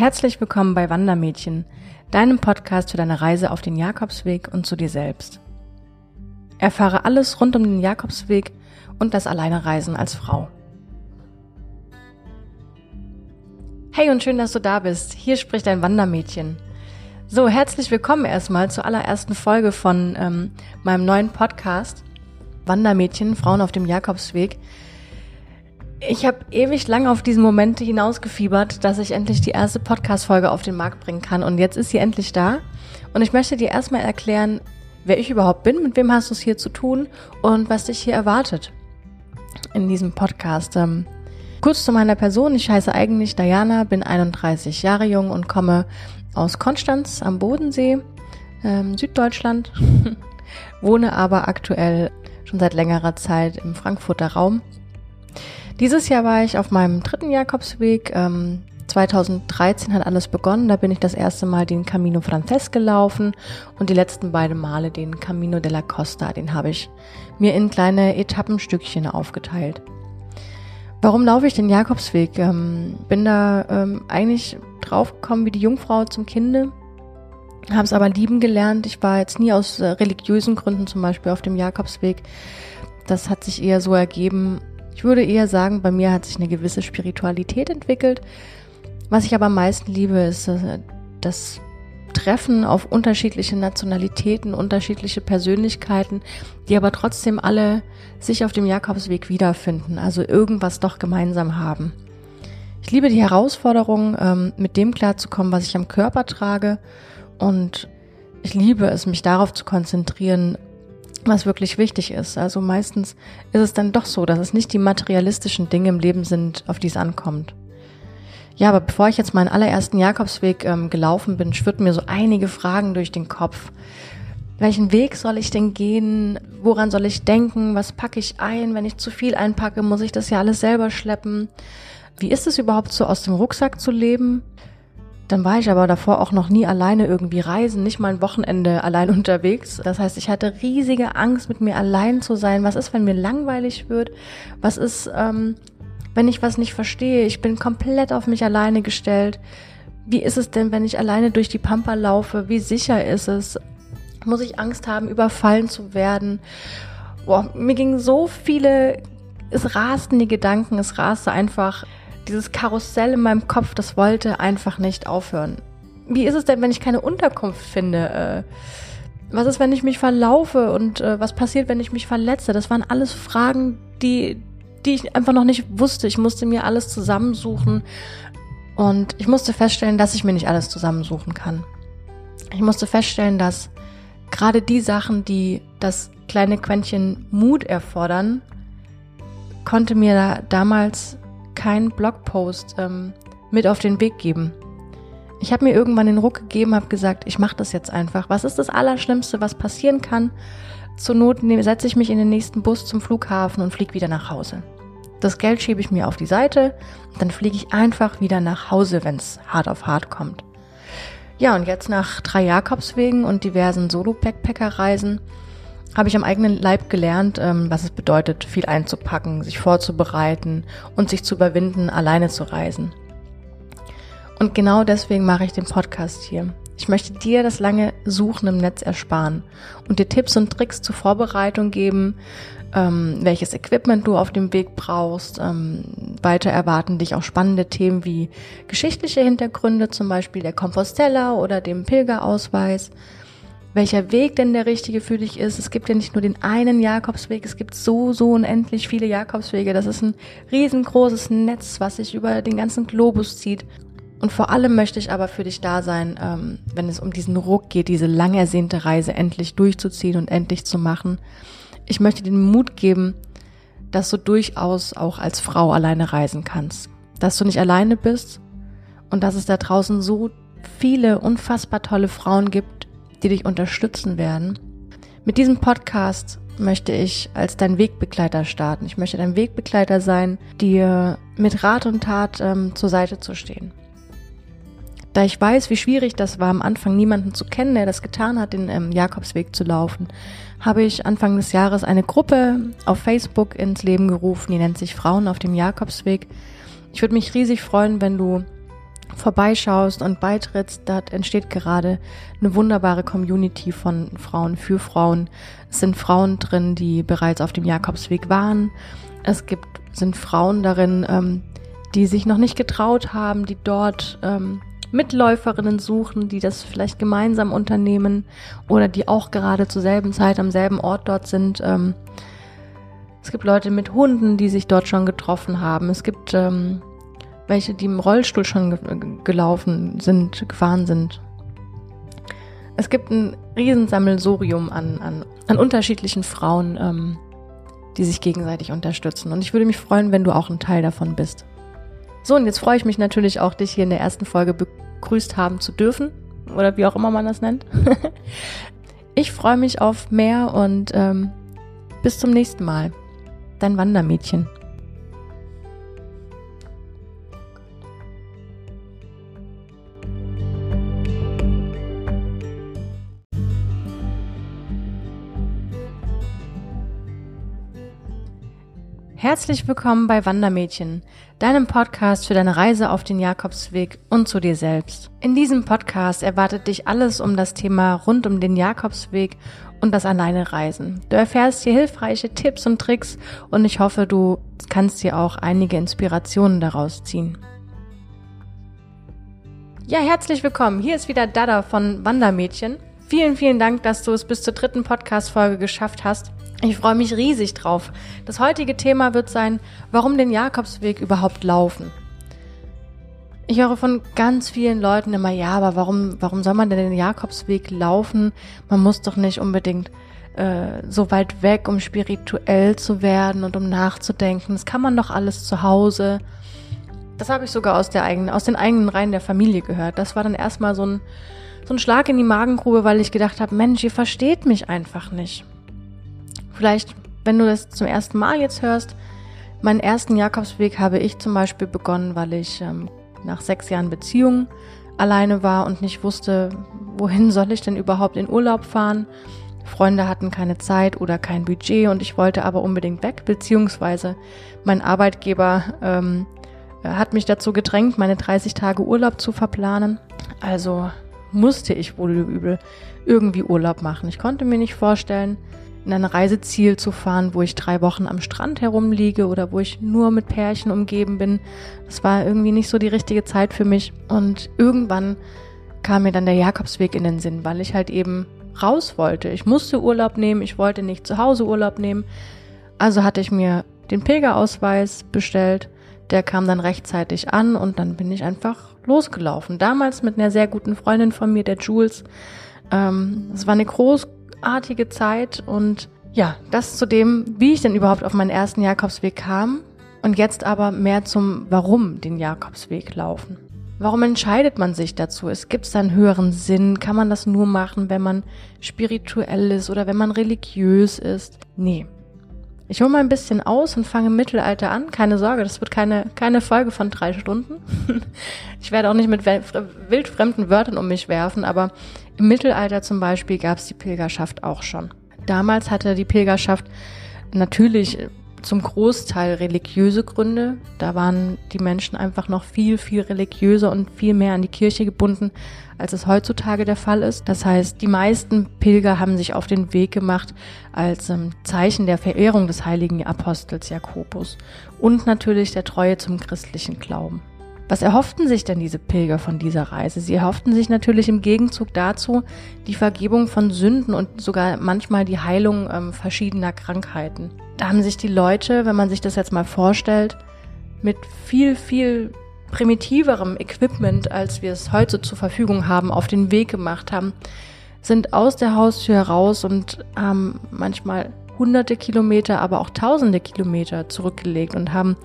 Herzlich willkommen bei Wandermädchen, deinem Podcast für deine Reise auf den Jakobsweg und zu dir selbst. Erfahre alles rund um den Jakobsweg und das Alleinereisen als Frau. Hey und schön, dass du da bist. Hier spricht dein Wandermädchen. So, herzlich willkommen erstmal zur allerersten Folge von ähm, meinem neuen Podcast Wandermädchen, Frauen auf dem Jakobsweg. Ich habe ewig lang auf diesen Moment hinausgefiebert, dass ich endlich die erste Podcast-Folge auf den Markt bringen kann. Und jetzt ist sie endlich da. Und ich möchte dir erstmal erklären, wer ich überhaupt bin, mit wem hast du es hier zu tun und was dich hier erwartet in diesem Podcast. Ähm, kurz zu meiner Person. Ich heiße eigentlich Diana, bin 31 Jahre jung und komme aus Konstanz am Bodensee, ähm, Süddeutschland. Wohne aber aktuell schon seit längerer Zeit im Frankfurter Raum dieses Jahr war ich auf meinem dritten Jakobsweg. Ähm, 2013 hat alles begonnen. Da bin ich das erste Mal den Camino Frances gelaufen und die letzten beiden Male den Camino de la Costa. Den habe ich mir in kleine Etappenstückchen aufgeteilt. Warum laufe ich den Jakobsweg? Ähm, bin da ähm, eigentlich draufgekommen wie die Jungfrau zum Kinde, habe es aber lieben gelernt. Ich war jetzt nie aus äh, religiösen Gründen zum Beispiel auf dem Jakobsweg. Das hat sich eher so ergeben, ich würde eher sagen, bei mir hat sich eine gewisse Spiritualität entwickelt. Was ich aber am meisten liebe, ist äh, das Treffen auf unterschiedliche Nationalitäten, unterschiedliche Persönlichkeiten, die aber trotzdem alle sich auf dem Jakobsweg wiederfinden, also irgendwas doch gemeinsam haben. Ich liebe die Herausforderung, ähm, mit dem klarzukommen, was ich am Körper trage und ich liebe es, mich darauf zu konzentrieren, was wirklich wichtig ist. Also meistens ist es dann doch so, dass es nicht die materialistischen Dinge im Leben sind, auf die es ankommt. Ja, aber bevor ich jetzt meinen allerersten Jakobsweg ähm, gelaufen bin, schwirrten mir so einige Fragen durch den Kopf. Welchen Weg soll ich denn gehen? Woran soll ich denken? Was packe ich ein? Wenn ich zu viel einpacke, muss ich das ja alles selber schleppen. Wie ist es überhaupt so, aus dem Rucksack zu leben? Dann war ich aber davor auch noch nie alleine irgendwie reisen, nicht mal ein Wochenende allein unterwegs. Das heißt, ich hatte riesige Angst, mit mir allein zu sein. Was ist, wenn mir langweilig wird? Was ist, ähm, wenn ich was nicht verstehe? Ich bin komplett auf mich alleine gestellt. Wie ist es denn, wenn ich alleine durch die Pampa laufe? Wie sicher ist es? Muss ich Angst haben, überfallen zu werden? Boah, mir gingen so viele, es rasten die Gedanken, es raste einfach dieses Karussell in meinem Kopf, das wollte einfach nicht aufhören. Wie ist es denn, wenn ich keine Unterkunft finde? Äh, was ist, wenn ich mich verlaufe und äh, was passiert, wenn ich mich verletze? Das waren alles Fragen, die, die ich einfach noch nicht wusste. Ich musste mir alles zusammensuchen und ich musste feststellen, dass ich mir nicht alles zusammensuchen kann. Ich musste feststellen, dass gerade die Sachen, die das kleine Quäntchen Mut erfordern, konnte mir da damals keinen Blogpost ähm, mit auf den Weg geben. Ich habe mir irgendwann den Ruck gegeben, habe gesagt, ich mache das jetzt einfach. Was ist das Allerschlimmste, was passieren kann? Zur Not setze ich mich in den nächsten Bus zum Flughafen und fliege wieder nach Hause. Das Geld schiebe ich mir auf die Seite dann fliege ich einfach wieder nach Hause, wenn es hart auf hart kommt. Ja, und jetzt nach drei Jakobswegen und diversen Solo-Backpacker-Reisen habe ich am eigenen Leib gelernt, ähm, was es bedeutet, viel einzupacken, sich vorzubereiten und sich zu überwinden, alleine zu reisen. Und genau deswegen mache ich den Podcast hier. Ich möchte dir das lange Suchen im Netz ersparen und dir Tipps und Tricks zur Vorbereitung geben, ähm, welches Equipment du auf dem Weg brauchst. Ähm, weiter erwarten dich auch spannende Themen wie geschichtliche Hintergründe, zum Beispiel der Compostella oder dem Pilgerausweis welcher Weg denn der richtige für dich ist. Es gibt ja nicht nur den einen Jakobsweg, es gibt so, so unendlich viele Jakobswege. Das ist ein riesengroßes Netz, was sich über den ganzen Globus zieht. Und vor allem möchte ich aber für dich da sein, ähm, wenn es um diesen Ruck geht, diese lang ersehnte Reise endlich durchzuziehen und endlich zu machen. Ich möchte dir den Mut geben, dass du durchaus auch als Frau alleine reisen kannst. Dass du nicht alleine bist und dass es da draußen so viele unfassbar tolle Frauen gibt, die dich unterstützen werden. Mit diesem Podcast möchte ich als dein Wegbegleiter starten. Ich möchte dein Wegbegleiter sein, dir mit Rat und Tat ähm, zur Seite zu stehen. Da ich weiß, wie schwierig das war, am Anfang niemanden zu kennen, der das getan hat, den ähm, Jakobsweg zu laufen, habe ich Anfang des Jahres eine Gruppe auf Facebook ins Leben gerufen, die nennt sich Frauen auf dem Jakobsweg. Ich würde mich riesig freuen, wenn du vorbeischaust und beitrittst, dort entsteht gerade eine wunderbare Community von Frauen für Frauen. Es sind Frauen drin, die bereits auf dem Jakobsweg waren. Es gibt, sind Frauen darin, ähm, die sich noch nicht getraut haben, die dort ähm, Mitläuferinnen suchen, die das vielleicht gemeinsam unternehmen oder die auch gerade zur selben Zeit am selben Ort dort sind. Ähm, es gibt Leute mit Hunden, die sich dort schon getroffen haben. Es gibt ähm, welche, die im Rollstuhl schon ge gelaufen sind, gefahren sind. Es gibt ein Riesensammelsurium an, an, an unterschiedlichen Frauen, ähm, die sich gegenseitig unterstützen. Und ich würde mich freuen, wenn du auch ein Teil davon bist. So, und jetzt freue ich mich natürlich auch, dich hier in der ersten Folge begrüßt haben zu dürfen. Oder wie auch immer man das nennt. ich freue mich auf mehr und ähm, bis zum nächsten Mal. Dein Wandermädchen. Herzlich willkommen bei Wandermädchen, deinem Podcast für deine Reise auf den Jakobsweg und zu dir selbst. In diesem Podcast erwartet dich alles um das Thema rund um den Jakobsweg und das alleine Reisen. Du erfährst hier hilfreiche Tipps und Tricks und ich hoffe, du kannst dir auch einige Inspirationen daraus ziehen. Ja, herzlich willkommen. Hier ist wieder Dada von Wandermädchen. Vielen, vielen Dank, dass du es bis zur dritten Podcast-Folge geschafft hast. Ich freue mich riesig drauf. Das heutige Thema wird sein, warum den Jakobsweg überhaupt laufen. Ich höre von ganz vielen Leuten immer, ja, aber warum, warum soll man denn den Jakobsweg laufen? Man muss doch nicht unbedingt äh, so weit weg, um spirituell zu werden und um nachzudenken. Das kann man doch alles zu Hause. Das habe ich sogar aus, der eigenen, aus den eigenen Reihen der Familie gehört. Das war dann erstmal so ein, so ein Schlag in die Magengrube, weil ich gedacht habe, Mensch, ihr versteht mich einfach nicht. Vielleicht, wenn du das zum ersten Mal jetzt hörst, meinen ersten Jakobsweg habe ich zum Beispiel begonnen, weil ich ähm, nach sechs Jahren Beziehung alleine war und nicht wusste, wohin soll ich denn überhaupt in Urlaub fahren. Freunde hatten keine Zeit oder kein Budget und ich wollte aber unbedingt weg, beziehungsweise mein Arbeitgeber ähm, hat mich dazu gedrängt, meine 30 Tage Urlaub zu verplanen. Also musste ich wohl übel irgendwie Urlaub machen. Ich konnte mir nicht vorstellen, in ein Reiseziel zu fahren, wo ich drei Wochen am Strand herumliege oder wo ich nur mit Pärchen umgeben bin. Das war irgendwie nicht so die richtige Zeit für mich. Und irgendwann kam mir dann der Jakobsweg in den Sinn, weil ich halt eben raus wollte. Ich musste Urlaub nehmen, ich wollte nicht zu Hause Urlaub nehmen. Also hatte ich mir den Pilgerausweis bestellt. Der kam dann rechtzeitig an und dann bin ich einfach losgelaufen. Damals mit einer sehr guten Freundin von mir, der Jules. Ähm, es war eine groß, großartige Zeit und ja, das zu dem, wie ich denn überhaupt auf meinen ersten Jakobsweg kam und jetzt aber mehr zum Warum den Jakobsweg laufen. Warum entscheidet man sich dazu? Es gibt einen höheren Sinn? Kann man das nur machen, wenn man spirituell ist oder wenn man religiös ist? Nee. Ich hole mal ein bisschen aus und fange im Mittelalter an. Keine Sorge, das wird keine, keine Folge von drei Stunden. ich werde auch nicht mit wildfremden Wörtern um mich werfen, aber im Mittelalter zum Beispiel gab es die Pilgerschaft auch schon. Damals hatte die Pilgerschaft natürlich zum Großteil religiöse Gründe. Da waren die Menschen einfach noch viel, viel religiöser und viel mehr an die Kirche gebunden, als es heutzutage der Fall ist. Das heißt, die meisten Pilger haben sich auf den Weg gemacht als ähm, Zeichen der Verehrung des heiligen Apostels Jakobus und natürlich der Treue zum christlichen Glauben. Was erhofften sich denn diese Pilger von dieser Reise? Sie erhofften sich natürlich im Gegenzug dazu die Vergebung von Sünden und sogar manchmal die Heilung ähm, verschiedener Krankheiten. Da haben sich die Leute, wenn man sich das jetzt mal vorstellt, mit viel, viel primitiverem Equipment, als wir es heute zur Verfügung haben, auf den Weg gemacht haben, sind aus der Haustür heraus und haben manchmal hunderte Kilometer, aber auch tausende Kilometer zurückgelegt und haben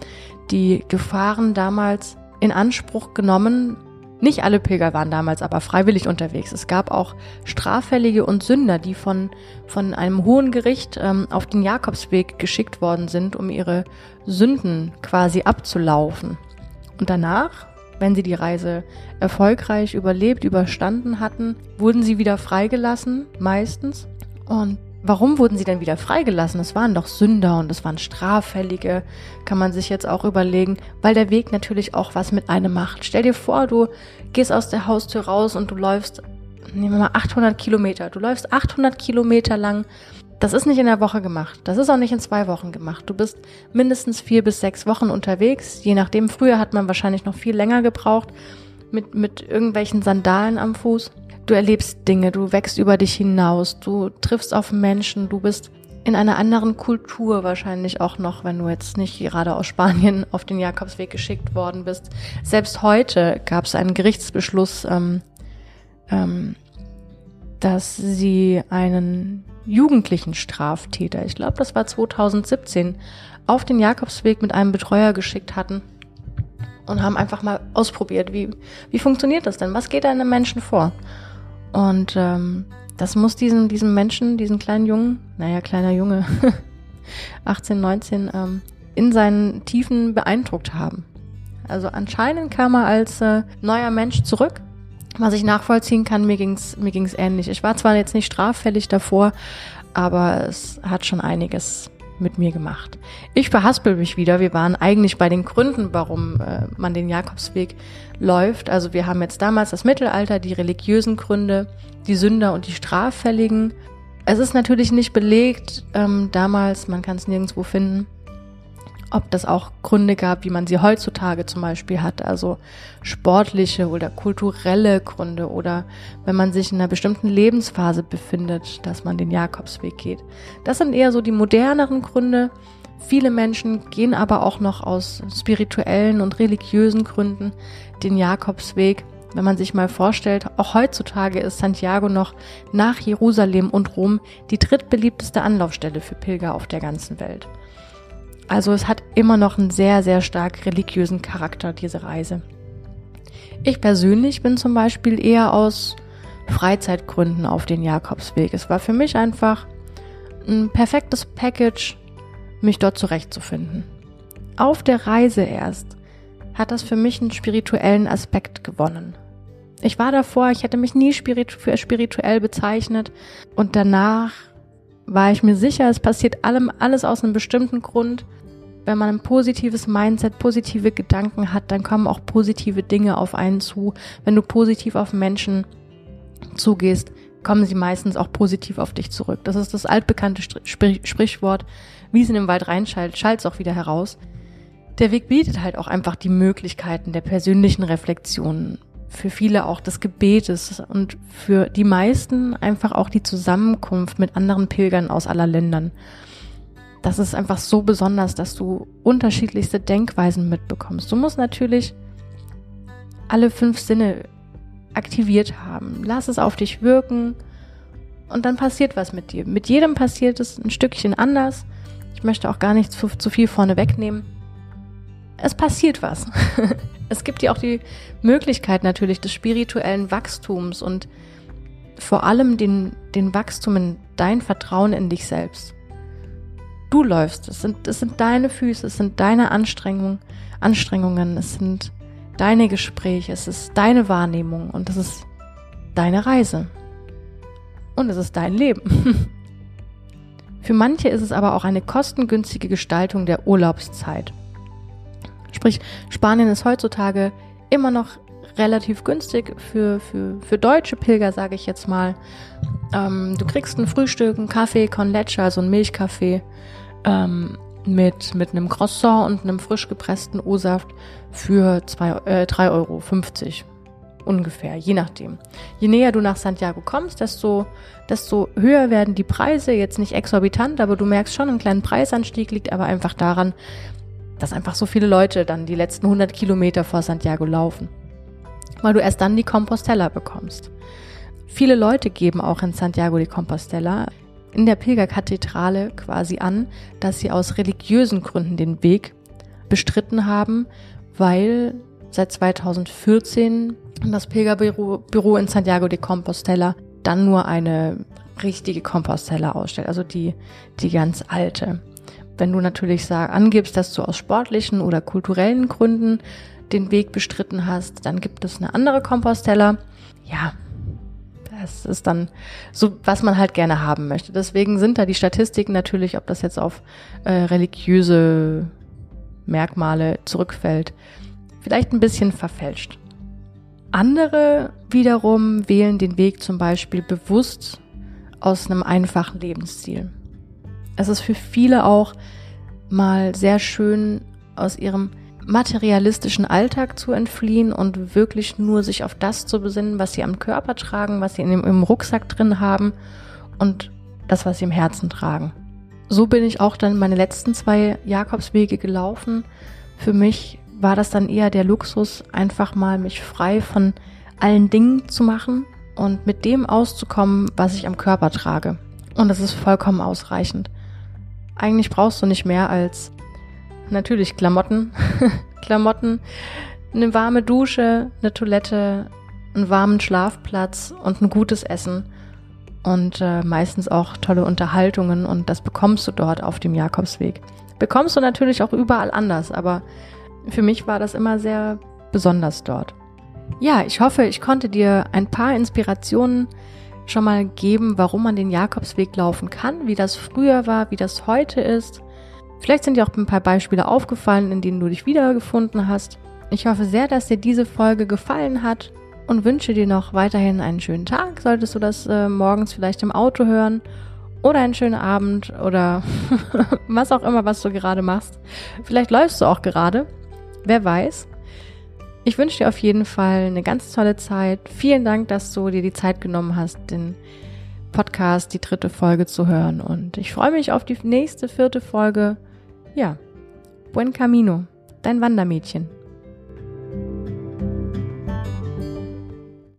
die Gefahren damals in Anspruch genommen. Nicht alle Pilger waren damals aber freiwillig unterwegs. Es gab auch Straffällige und Sünder, die von, von einem hohen Gericht ähm, auf den Jakobsweg geschickt worden sind, um ihre Sünden quasi abzulaufen. Und danach, wenn sie die Reise erfolgreich überlebt, überstanden hatten, wurden sie wieder freigelassen, meistens. Und Warum wurden sie denn wieder freigelassen? Es waren doch Sünder und es waren Straffällige, kann man sich jetzt auch überlegen, weil der Weg natürlich auch was mit einem macht. Stell dir vor, du gehst aus der Haustür raus und du läufst, nehmen wir mal 800 Kilometer. Du läufst 800 Kilometer lang. Das ist nicht in der Woche gemacht. Das ist auch nicht in zwei Wochen gemacht. Du bist mindestens vier bis sechs Wochen unterwegs. Je nachdem, früher hat man wahrscheinlich noch viel länger gebraucht mit, mit irgendwelchen Sandalen am Fuß. Du erlebst Dinge, du wächst über dich hinaus, du triffst auf Menschen, du bist in einer anderen Kultur wahrscheinlich auch noch, wenn du jetzt nicht gerade aus Spanien auf den Jakobsweg geschickt worden bist. Selbst heute gab es einen Gerichtsbeschluss, ähm, ähm, dass sie einen jugendlichen Straftäter, ich glaube, das war 2017, auf den Jakobsweg mit einem Betreuer geschickt hatten und haben einfach mal ausprobiert, wie, wie funktioniert das denn? Was geht einem Menschen vor? Und ähm, das muss diesen, diesem Menschen, diesen kleinen Jungen, naja, kleiner Junge, 18, 19, ähm, in seinen Tiefen beeindruckt haben. Also anscheinend kam er als äh, neuer Mensch zurück. Was ich nachvollziehen kann, mir ging's mir ging's ähnlich. Ich war zwar jetzt nicht straffällig davor, aber es hat schon einiges mit mir gemacht. Ich verhaspel mich wieder. Wir waren eigentlich bei den Gründen, warum äh, man den Jakobsweg läuft. Also wir haben jetzt damals das Mittelalter, die religiösen Gründe, die Sünder und die Straffälligen. Es ist natürlich nicht belegt ähm, damals, man kann es nirgendwo finden, ob das auch Gründe gab, wie man sie heutzutage zum Beispiel hat, also sportliche oder kulturelle Gründe oder wenn man sich in einer bestimmten Lebensphase befindet, dass man den Jakobsweg geht. Das sind eher so die moderneren Gründe. Viele Menschen gehen aber auch noch aus spirituellen und religiösen Gründen den Jakobsweg. Wenn man sich mal vorstellt, auch heutzutage ist Santiago noch nach Jerusalem und Rom die drittbeliebteste Anlaufstelle für Pilger auf der ganzen Welt. Also es hat immer noch einen sehr, sehr stark religiösen Charakter, diese Reise. Ich persönlich bin zum Beispiel eher aus Freizeitgründen auf den Jakobsweg. Es war für mich einfach ein perfektes Package, mich dort zurechtzufinden. Auf der Reise erst hat das für mich einen spirituellen Aspekt gewonnen. Ich war davor, ich hätte mich nie spiritu für spirituell bezeichnet und danach war ich mir sicher, es passiert allem alles aus einem bestimmten Grund. Wenn man ein positives Mindset, positive Gedanken hat, dann kommen auch positive Dinge auf einen zu. Wenn du positiv auf Menschen zugehst, kommen sie meistens auch positiv auf dich zurück. Das ist das altbekannte Sprichwort, wie es in den Wald reinschallt, schallt es auch wieder heraus. Der Weg bietet halt auch einfach die Möglichkeiten der persönlichen Reflexion, für viele auch des Gebetes und für die meisten einfach auch die Zusammenkunft mit anderen Pilgern aus aller Ländern. Das ist einfach so besonders, dass du unterschiedlichste Denkweisen mitbekommst. Du musst natürlich alle fünf Sinne aktiviert haben. Lass es auf dich wirken und dann passiert was mit dir. Mit jedem passiert es ein Stückchen anders. Ich möchte auch gar nicht zu, zu viel vorne wegnehmen. Es passiert was. es gibt ja auch die Möglichkeit natürlich des spirituellen Wachstums und vor allem den, den Wachstum in dein Vertrauen in dich selbst. Du läufst, es sind, es sind deine Füße, es sind deine Anstrengungen, Anstrengungen, es sind deine Gespräche, es ist deine Wahrnehmung und es ist deine Reise. Und es ist dein Leben. Für manche ist es aber auch eine kostengünstige Gestaltung der Urlaubszeit. Sprich, Spanien ist heutzutage immer noch relativ günstig für, für, für deutsche Pilger, sage ich jetzt mal. Ähm, du kriegst ein Frühstück, einen Kaffee con leche, also einen Milchkaffee ähm, mit, mit einem Croissant und einem frisch gepressten O-Saft für äh, 3,50 Euro ungefähr, je nachdem. Je näher du nach Santiago kommst, desto, desto höher werden die Preise. Jetzt nicht exorbitant, aber du merkst schon, einen kleinen Preisanstieg liegt aber einfach daran, dass einfach so viele Leute dann die letzten 100 Kilometer vor Santiago laufen, weil du erst dann die Compostela bekommst. Viele Leute geben auch in Santiago de Compostela in der Pilgerkathedrale quasi an, dass sie aus religiösen Gründen den Weg bestritten haben, weil seit 2014 das Pilgerbüro in Santiago de Compostela dann nur eine richtige Compostela ausstellt, also die, die ganz alte. Wenn du natürlich sag, angibst, dass du aus sportlichen oder kulturellen Gründen den Weg bestritten hast, dann gibt es eine andere Compostella. Ja, das ist dann so, was man halt gerne haben möchte. Deswegen sind da die Statistiken natürlich, ob das jetzt auf äh, religiöse Merkmale zurückfällt, vielleicht ein bisschen verfälscht. Andere wiederum wählen den Weg zum Beispiel bewusst aus einem einfachen Lebensstil. Es ist für viele auch mal sehr schön, aus ihrem materialistischen Alltag zu entfliehen und wirklich nur sich auf das zu besinnen, was sie am Körper tragen, was sie in dem, im Rucksack drin haben und das, was sie im Herzen tragen. So bin ich auch dann meine letzten zwei Jakobswege gelaufen. Für mich war das dann eher der Luxus, einfach mal mich frei von allen Dingen zu machen und mit dem auszukommen, was ich am Körper trage. Und das ist vollkommen ausreichend. Eigentlich brauchst du nicht mehr als natürlich Klamotten, Klamotten, eine warme Dusche, eine Toilette, einen warmen Schlafplatz und ein gutes Essen und äh, meistens auch tolle Unterhaltungen und das bekommst du dort auf dem Jakobsweg. Bekommst du natürlich auch überall anders, aber für mich war das immer sehr besonders dort. Ja, ich hoffe, ich konnte dir ein paar Inspirationen schon mal geben, warum man den Jakobsweg laufen kann, wie das früher war, wie das heute ist. Vielleicht sind dir auch ein paar Beispiele aufgefallen, in denen du dich wiedergefunden hast. Ich hoffe sehr, dass dir diese Folge gefallen hat und wünsche dir noch weiterhin einen schönen Tag. Solltest du das äh, morgens vielleicht im Auto hören oder einen schönen Abend oder was auch immer, was du gerade machst. Vielleicht läufst du auch gerade. Wer weiß. Ich wünsche dir auf jeden Fall eine ganz tolle Zeit. Vielen Dank, dass du dir die Zeit genommen hast, den Podcast, die dritte Folge zu hören. Und ich freue mich auf die nächste vierte Folge. Ja, buen camino, dein Wandermädchen.